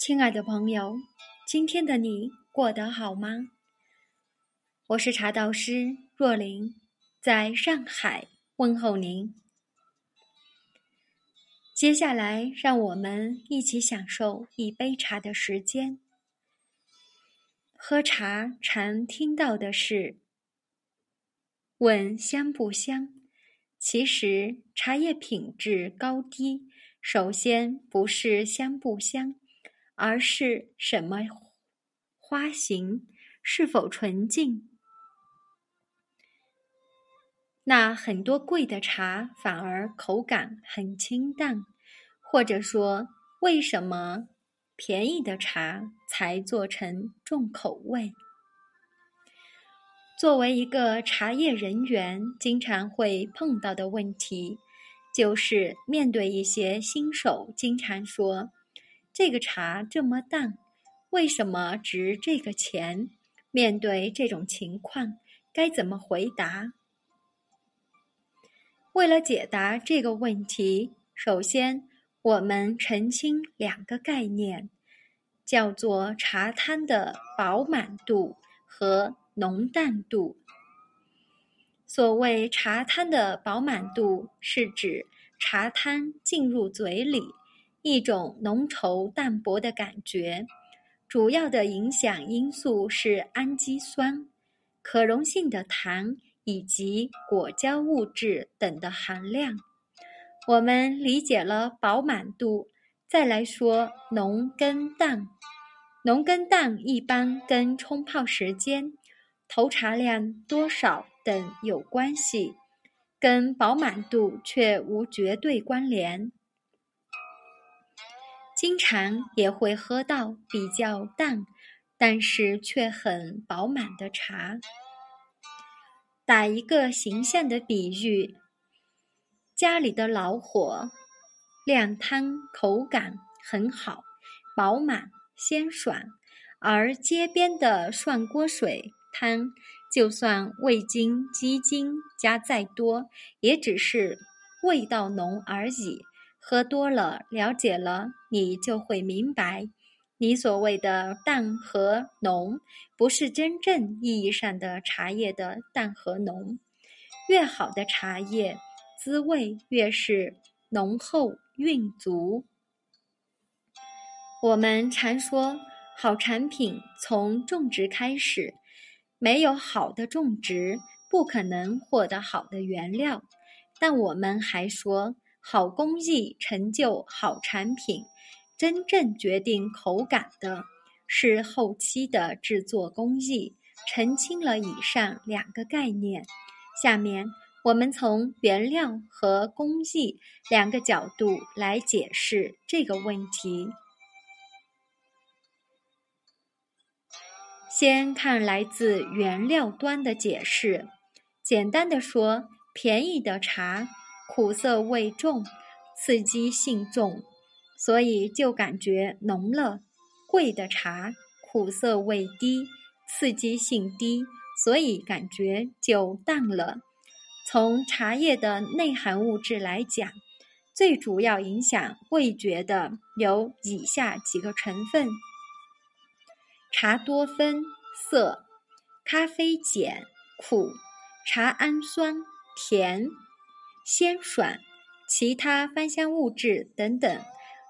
亲爱的朋友，今天的你过得好吗？我是茶道师若琳，在上海问候您。接下来，让我们一起享受一杯茶的时间。喝茶常听到的是“问香不香”，其实茶叶品质高低，首先不是香不香。而是什么花型是否纯净？那很多贵的茶反而口感很清淡，或者说，为什么便宜的茶才做成重口味？作为一个茶叶人员，经常会碰到的问题，就是面对一些新手，经常说。这个茶这么淡，为什么值这个钱？面对这种情况，该怎么回答？为了解答这个问题，首先我们澄清两个概念，叫做茶汤的饱满度和浓淡度。所谓茶汤的饱满度，是指茶汤进入嘴里。一种浓稠淡薄的感觉，主要的影响因素是氨基酸、可溶性的糖以及果胶物质等的含量。我们理解了饱满度，再来说浓跟淡。浓跟淡一般跟冲泡时间、投茶量多少等有关系，跟饱满度却无绝对关联。经常也会喝到比较淡，但是却很饱满的茶。打一个形象的比喻，家里的老火靓汤口感很好，饱满鲜爽；而街边的涮锅水汤，就算味精、鸡精加再多，也只是味道浓而已。喝多了，了解了，你就会明白，你所谓的淡和浓，不是真正意义上的茶叶的淡和浓。越好的茶叶，滋味越是浓厚韵足。我们常说，好产品从种植开始，没有好的种植，不可能获得好的原料。但我们还说。好工艺成就好产品，真正决定口感的是后期的制作工艺。澄清了以上两个概念，下面我们从原料和工艺两个角度来解释这个问题。先看来自原料端的解释，简单的说，便宜的茶。苦涩味重，刺激性重，所以就感觉浓了。贵的茶苦涩味低，刺激性低，所以感觉就淡了。从茶叶的内含物质来讲，最主要影响味觉的有以下几个成分：茶多酚涩，咖啡碱苦，茶氨酸甜。鲜爽，其他芳香物质等等，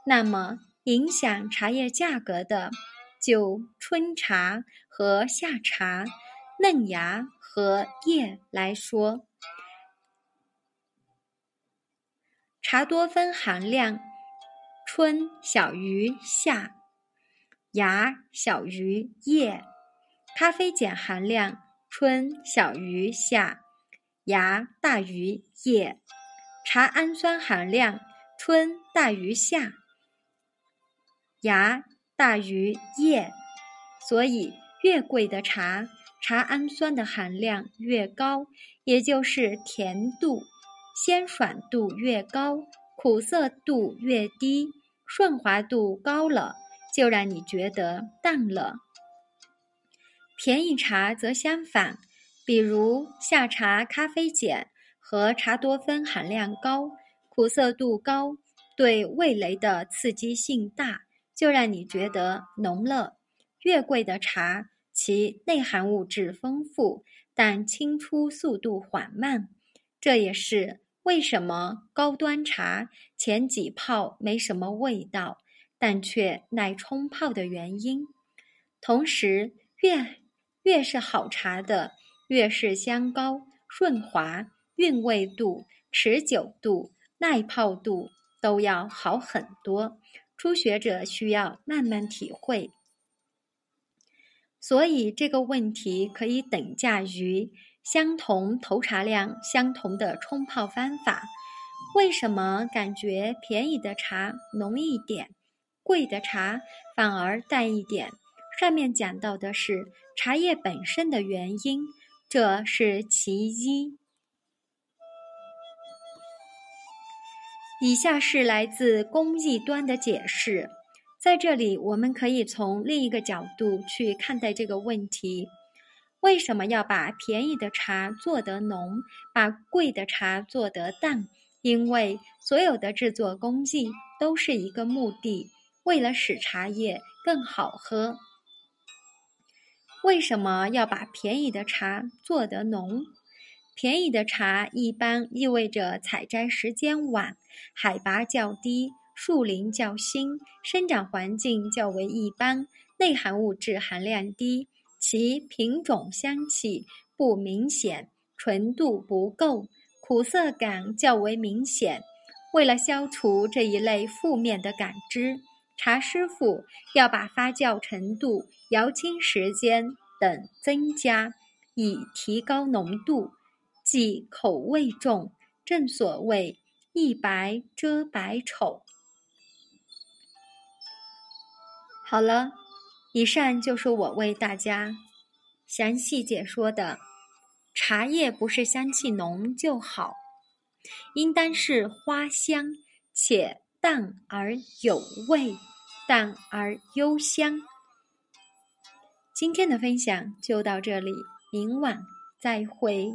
那么影响茶叶价格的，就春茶和夏茶、嫩芽和叶来说，茶多酚含量，春小于夏，芽小于叶；咖啡碱含量，春小于夏。芽大于叶，茶氨酸含量春大于夏，芽大于叶，所以越贵的茶，茶氨酸的含量越高，也就是甜度、鲜爽度越高，苦涩度越低，顺滑度高了，就让你觉得淡了。便宜茶则相反。比如夏茶咖啡碱和茶多酚含量高，苦涩度高，对味蕾的刺激性大，就让你觉得浓了。越贵的茶，其内含物质丰富，但清出速度缓慢。这也是为什么高端茶前几泡没什么味道，但却耐冲泡的原因。同时，越越是好茶的，越是香高、顺滑、韵味度、持久度、耐泡度都要好很多。初学者需要慢慢体会。所以这个问题可以等价于相同投茶量、相同的冲泡方法。为什么感觉便宜的茶浓一点，贵的茶反而淡一点？上面讲到的是茶叶本身的原因，这是其一。以下是来自工艺端的解释。在这里，我们可以从另一个角度去看待这个问题：为什么要把便宜的茶做得浓，把贵的茶做得淡？因为所有的制作工艺都是一个目的，为了使茶叶更好喝。为什么要把便宜的茶做得浓？便宜的茶一般意味着采摘时间晚，海拔较低。树林较新，生长环境较为一般，内含物质含量低，其品种香气不明显，纯度不够，苦涩感较为明显。为了消除这一类负面的感知，茶师傅要把发酵程度、摇青时间等增加，以提高浓度，即口味重。正所谓一白遮百丑。好了，以上就是我为大家详细解说的。茶叶不是香气浓就好，应当是花香且淡而有味，淡而幽香。今天的分享就到这里，明晚再会。